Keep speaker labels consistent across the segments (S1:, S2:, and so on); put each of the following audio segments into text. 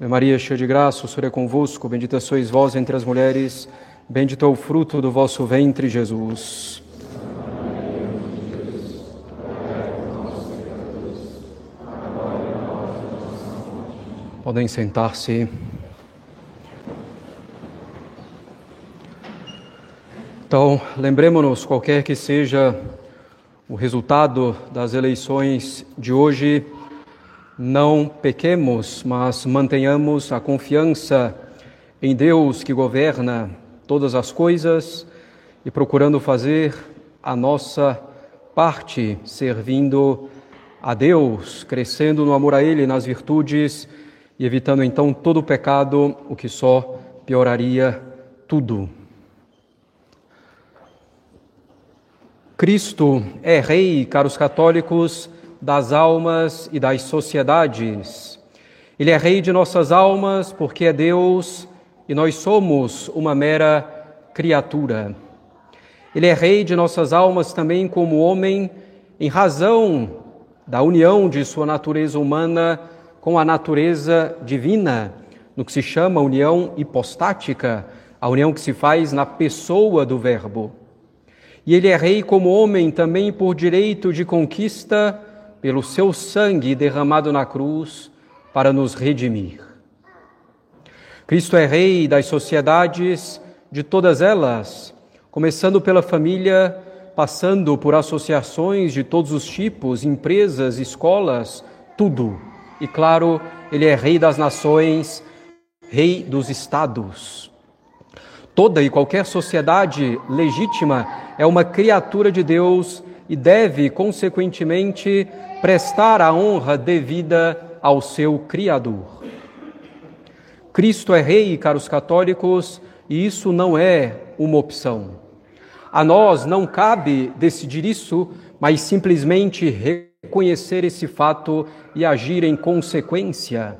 S1: Maria, cheia de graça, o Senhor é convosco, bendita sois vós entre as mulheres, bendito é o fruto do vosso ventre, Jesus. Podem sentar-se. Então, lembremos-nos, qualquer que seja o resultado das eleições de hoje, não pequemos, mas mantenhamos a confiança em Deus que governa todas as coisas e procurando fazer a nossa parte, servindo a Deus, crescendo no amor a Ele, nas virtudes e evitando então todo o pecado, o que só pioraria tudo. Cristo é Rei, caros católicos, das almas e das sociedades. Ele é Rei de nossas almas porque é Deus e nós somos uma mera criatura. Ele é Rei de nossas almas também como homem, em razão da união de sua natureza humana com a natureza divina, no que se chama união hipostática, a união que se faz na pessoa do Verbo. E ele é Rei como homem também por direito de conquista pelo seu sangue derramado na cruz para nos redimir. Cristo é Rei das sociedades, de todas elas, começando pela família, passando por associações de todos os tipos, empresas, escolas, tudo. E claro, Ele é Rei das nações, Rei dos estados. Toda e qualquer sociedade legítima é uma criatura de Deus e deve, consequentemente, prestar a honra devida ao seu Criador. Cristo é Rei, caros católicos, e isso não é uma opção. A nós não cabe decidir isso, mas simplesmente reconhecer esse fato e agir em consequência.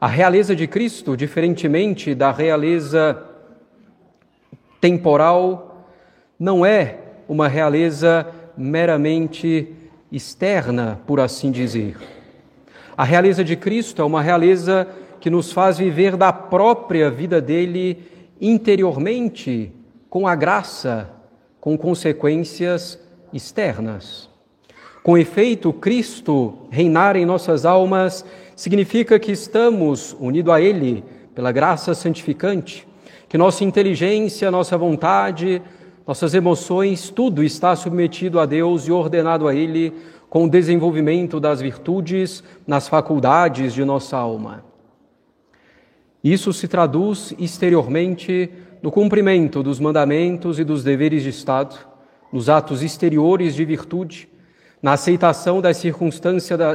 S1: A realeza de Cristo, diferentemente da realeza temporal, não é uma realeza meramente externa, por assim dizer. A realeza de Cristo é uma realeza que nos faz viver da própria vida dele interiormente, com a graça, com consequências externas. Com efeito, Cristo reinar em nossas almas significa que estamos unidos a Ele pela graça santificante, que nossa inteligência, nossa vontade, nossas emoções, tudo está submetido a Deus e ordenado a Ele com o desenvolvimento das virtudes nas faculdades de nossa alma. Isso se traduz exteriormente no cumprimento dos mandamentos e dos deveres de Estado, nos atos exteriores de virtude, na aceitação das, circunstância da,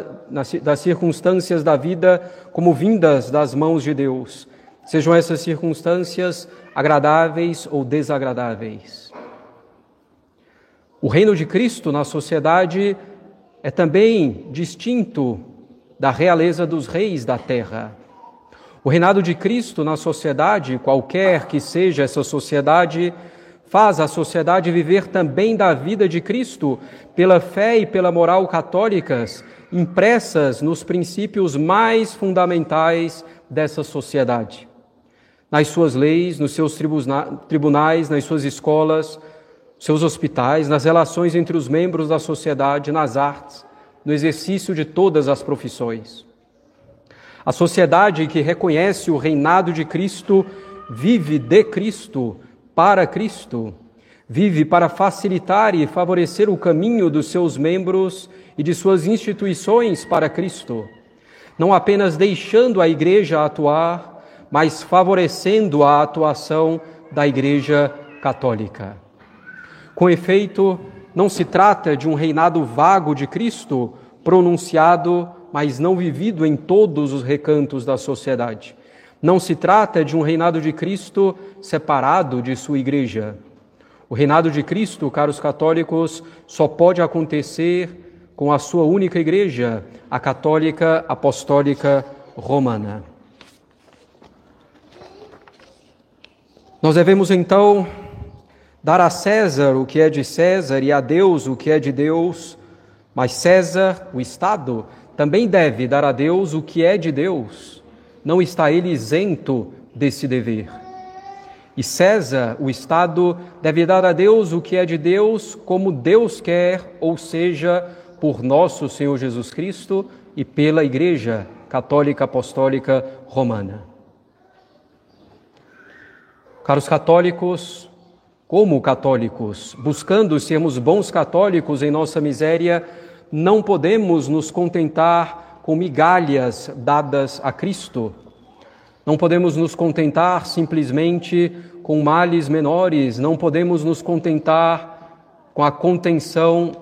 S1: das circunstâncias da vida como vindas das mãos de Deus, sejam essas circunstâncias agradáveis ou desagradáveis. O reino de Cristo na sociedade é também distinto da realeza dos reis da terra. O reinado de Cristo na sociedade, qualquer que seja essa sociedade, faz a sociedade viver também da vida de Cristo pela fé e pela moral católicas, impressas nos princípios mais fundamentais dessa sociedade. Nas suas leis, nos seus tribunais, nas suas escolas, seus hospitais, nas relações entre os membros da sociedade, nas artes, no exercício de todas as profissões. A sociedade que reconhece o reinado de Cristo vive de Cristo, para Cristo, vive para facilitar e favorecer o caminho dos seus membros e de suas instituições para Cristo, não apenas deixando a igreja atuar, mas favorecendo a atuação da igreja católica. Com efeito, não se trata de um reinado vago de Cristo, pronunciado, mas não vivido em todos os recantos da sociedade. Não se trata de um reinado de Cristo separado de sua igreja. O reinado de Cristo, caros católicos, só pode acontecer com a sua única igreja, a católica apostólica romana. Nós devemos então dar a César o que é de César e a Deus o que é de Deus, mas César, o Estado, também deve dar a Deus o que é de Deus. não está ele isento desse dever. E César, o Estado, deve dar a Deus o que é de Deus, como Deus quer, ou seja, por nosso Senhor Jesus Cristo e pela Igreja Católica Apostólica Romana. Caros católicos, como católicos, buscando sermos bons católicos em nossa miséria, não podemos nos contentar com migalhas dadas a Cristo. Não podemos nos contentar simplesmente com males menores, não podemos nos contentar com a contenção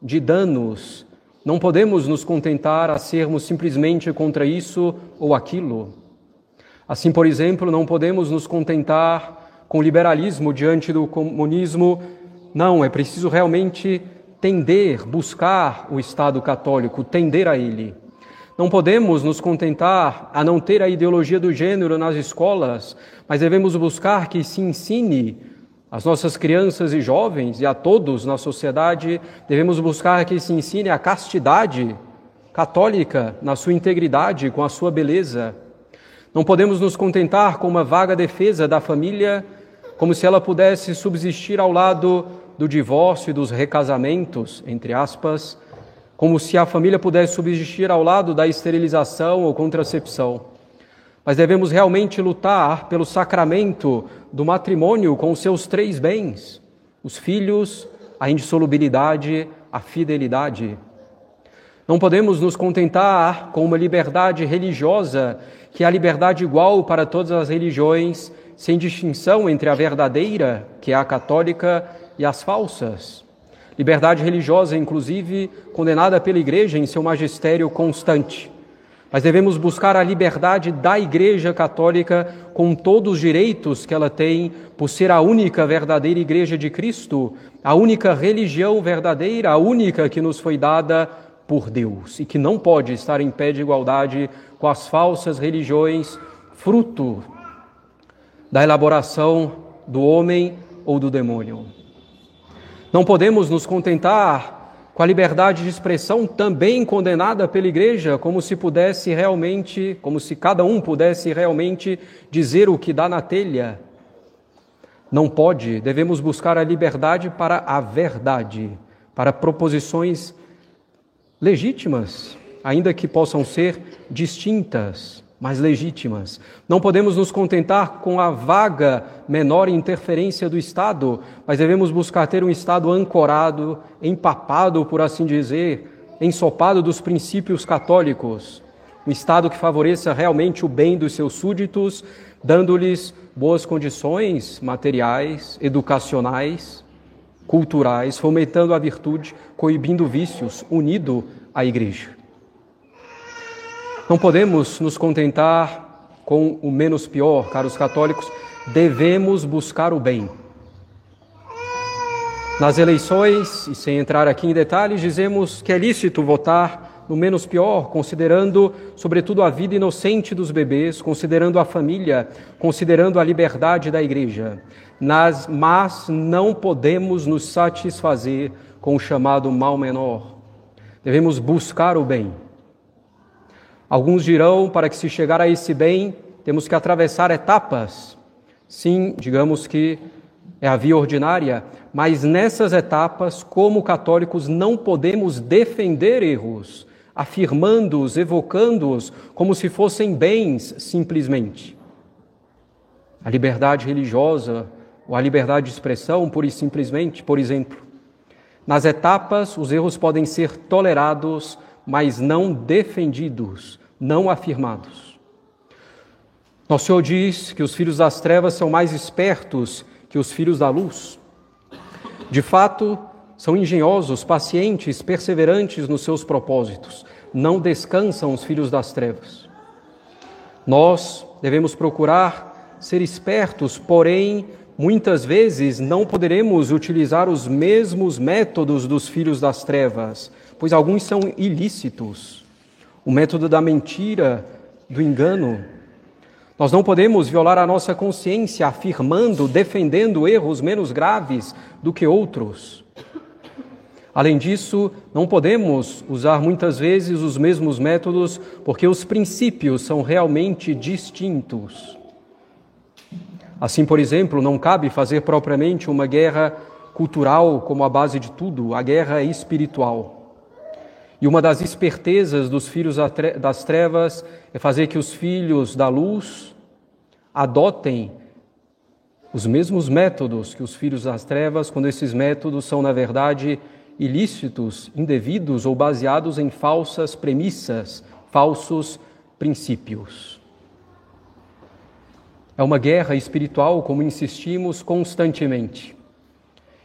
S1: de danos, não podemos nos contentar a sermos simplesmente contra isso ou aquilo. Assim, por exemplo, não podemos nos contentar com o liberalismo diante do comunismo. Não, é preciso realmente tender, buscar o Estado católico, tender a ele. Não podemos nos contentar a não ter a ideologia do gênero nas escolas, mas devemos buscar que se ensine às nossas crianças e jovens e a todos na sociedade, devemos buscar que se ensine a castidade católica na sua integridade, com a sua beleza. Não podemos nos contentar com uma vaga defesa da família como se ela pudesse subsistir ao lado do divórcio e dos recasamentos, entre aspas, como se a família pudesse subsistir ao lado da esterilização ou contracepção. Mas devemos realmente lutar pelo sacramento do matrimônio com os seus três bens: os filhos, a indissolubilidade, a fidelidade. Não podemos nos contentar com uma liberdade religiosa que a liberdade igual para todas as religiões sem distinção entre a verdadeira, que é a católica, e as falsas. Liberdade religiosa, inclusive, condenada pela Igreja em seu magistério constante. Mas devemos buscar a liberdade da Igreja Católica com todos os direitos que ela tem, por ser a única verdadeira Igreja de Cristo, a única religião verdadeira, a única que nos foi dada por Deus e que não pode estar em pé de igualdade com as falsas religiões, fruto da elaboração do homem ou do demônio. Não podemos nos contentar com a liberdade de expressão também condenada pela igreja, como se pudesse realmente, como se cada um pudesse realmente dizer o que dá na telha. Não pode, devemos buscar a liberdade para a verdade, para proposições legítimas, ainda que possam ser distintas mas legítimas. Não podemos nos contentar com a vaga menor interferência do Estado, mas devemos buscar ter um Estado ancorado, empapado, por assim dizer, ensopado dos princípios católicos. Um Estado que favoreça realmente o bem dos seus súditos, dando-lhes boas condições materiais, educacionais, culturais, fomentando a virtude, coibindo vícios, unido à Igreja. Não podemos nos contentar com o menos pior, caros católicos, devemos buscar o bem. Nas eleições, e sem entrar aqui em detalhes, dizemos que é lícito votar no menos pior, considerando, sobretudo, a vida inocente dos bebês, considerando a família, considerando a liberdade da igreja. Nas, mas não podemos nos satisfazer com o chamado mal menor. Devemos buscar o bem. Alguns dirão, para que se chegar a esse bem, temos que atravessar etapas. Sim, digamos que é a via ordinária, mas nessas etapas, como católicos, não podemos defender erros, afirmando-os, evocando-os como se fossem bens simplesmente. A liberdade religiosa ou a liberdade de expressão, pura e simplesmente, por exemplo. Nas etapas, os erros podem ser tolerados, mas não defendidos, não afirmados. Nosso Senhor diz que os filhos das trevas são mais espertos que os filhos da luz. De fato, são engenhosos, pacientes, perseverantes nos seus propósitos. Não descansam os filhos das trevas. Nós devemos procurar ser espertos, porém, muitas vezes não poderemos utilizar os mesmos métodos dos filhos das trevas, pois alguns são ilícitos o método da mentira, do engano. Nós não podemos violar a nossa consciência afirmando, defendendo erros menos graves do que outros. Além disso, não podemos usar muitas vezes os mesmos métodos porque os princípios são realmente distintos. Assim, por exemplo, não cabe fazer propriamente uma guerra cultural como a base de tudo, a guerra é espiritual. E uma das espertezas dos filhos das trevas é fazer que os filhos da luz adotem os mesmos métodos que os filhos das trevas, quando esses métodos são, na verdade, ilícitos, indevidos ou baseados em falsas premissas, falsos princípios. É uma guerra espiritual, como insistimos constantemente.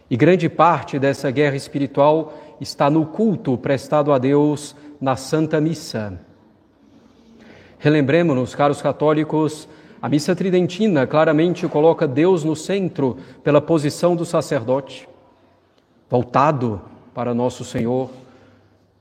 S1: E grande parte dessa guerra espiritual está no culto prestado a Deus na Santa Missa. Relembremos-nos, caros católicos, a missa tridentina claramente coloca Deus no centro pela posição do sacerdote, voltado para nosso Senhor,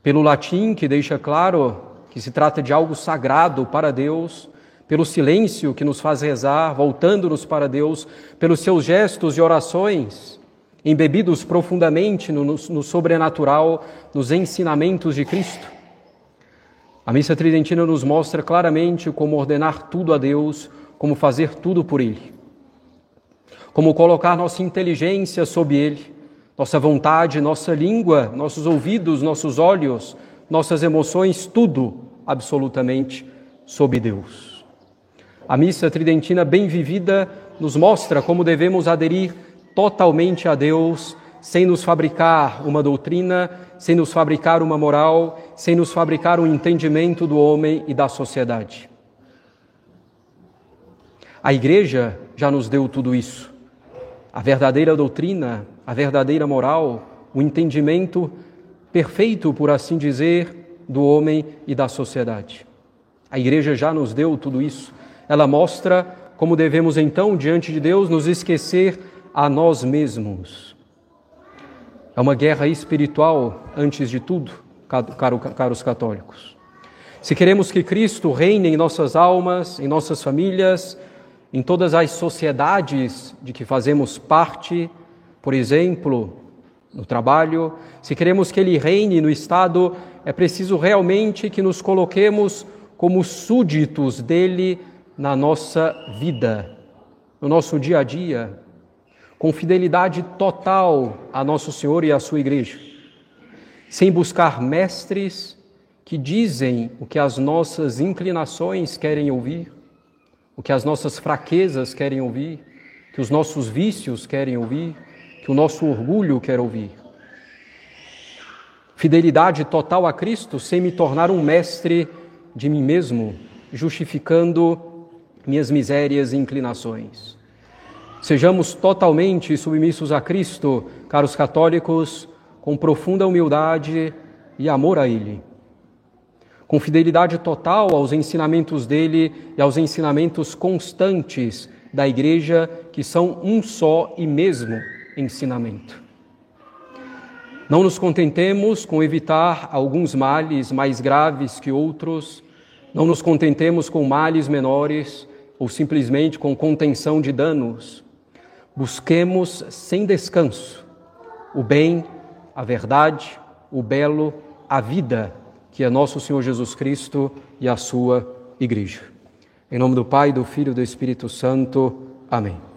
S1: pelo latim, que deixa claro que se trata de algo sagrado para Deus, pelo silêncio que nos faz rezar, voltando-nos para Deus, pelos seus gestos e orações, embebidos profundamente no, no, no sobrenatural, nos ensinamentos de Cristo. A missa tridentina nos mostra claramente como ordenar tudo a Deus, como fazer tudo por Ele, como colocar nossa inteligência sob Ele, nossa vontade, nossa língua, nossos ouvidos, nossos olhos, nossas emoções, tudo absolutamente sob Deus. A missa tridentina bem vivida nos mostra como devemos aderir totalmente a Deus, sem nos fabricar uma doutrina, sem nos fabricar uma moral, sem nos fabricar um entendimento do homem e da sociedade. A igreja já nos deu tudo isso. A verdadeira doutrina, a verdadeira moral, o entendimento perfeito, por assim dizer, do homem e da sociedade. A igreja já nos deu tudo isso. Ela mostra como devemos então, diante de Deus, nos esquecer a nós mesmos. É uma guerra espiritual, antes de tudo, caros católicos. Se queremos que Cristo reine em nossas almas, em nossas famílias, em todas as sociedades de que fazemos parte, por exemplo, no trabalho, se queremos que Ele reine no Estado, é preciso realmente que nos coloquemos como súditos dele na nossa vida, no nosso dia a dia, com fidelidade total a Nosso Senhor e à Sua Igreja, sem buscar mestres que dizem o que as nossas inclinações querem ouvir, o que as nossas fraquezas querem ouvir, que os nossos vícios querem ouvir, que o nosso orgulho quer ouvir. Fidelidade total a Cristo sem me tornar um mestre de mim mesmo, justificando minhas misérias e inclinações. Sejamos totalmente submissos a Cristo, caros católicos, com profunda humildade e amor a Ele com fidelidade total aos ensinamentos dele e aos ensinamentos constantes da Igreja, que são um só e mesmo ensinamento. Não nos contentemos com evitar alguns males mais graves que outros, não nos contentemos com males menores ou simplesmente com contenção de danos. Busquemos sem descanso o bem, a verdade, o belo, a vida que é nosso Senhor Jesus Cristo e a sua igreja. Em nome do Pai, do Filho e do Espírito Santo. Amém.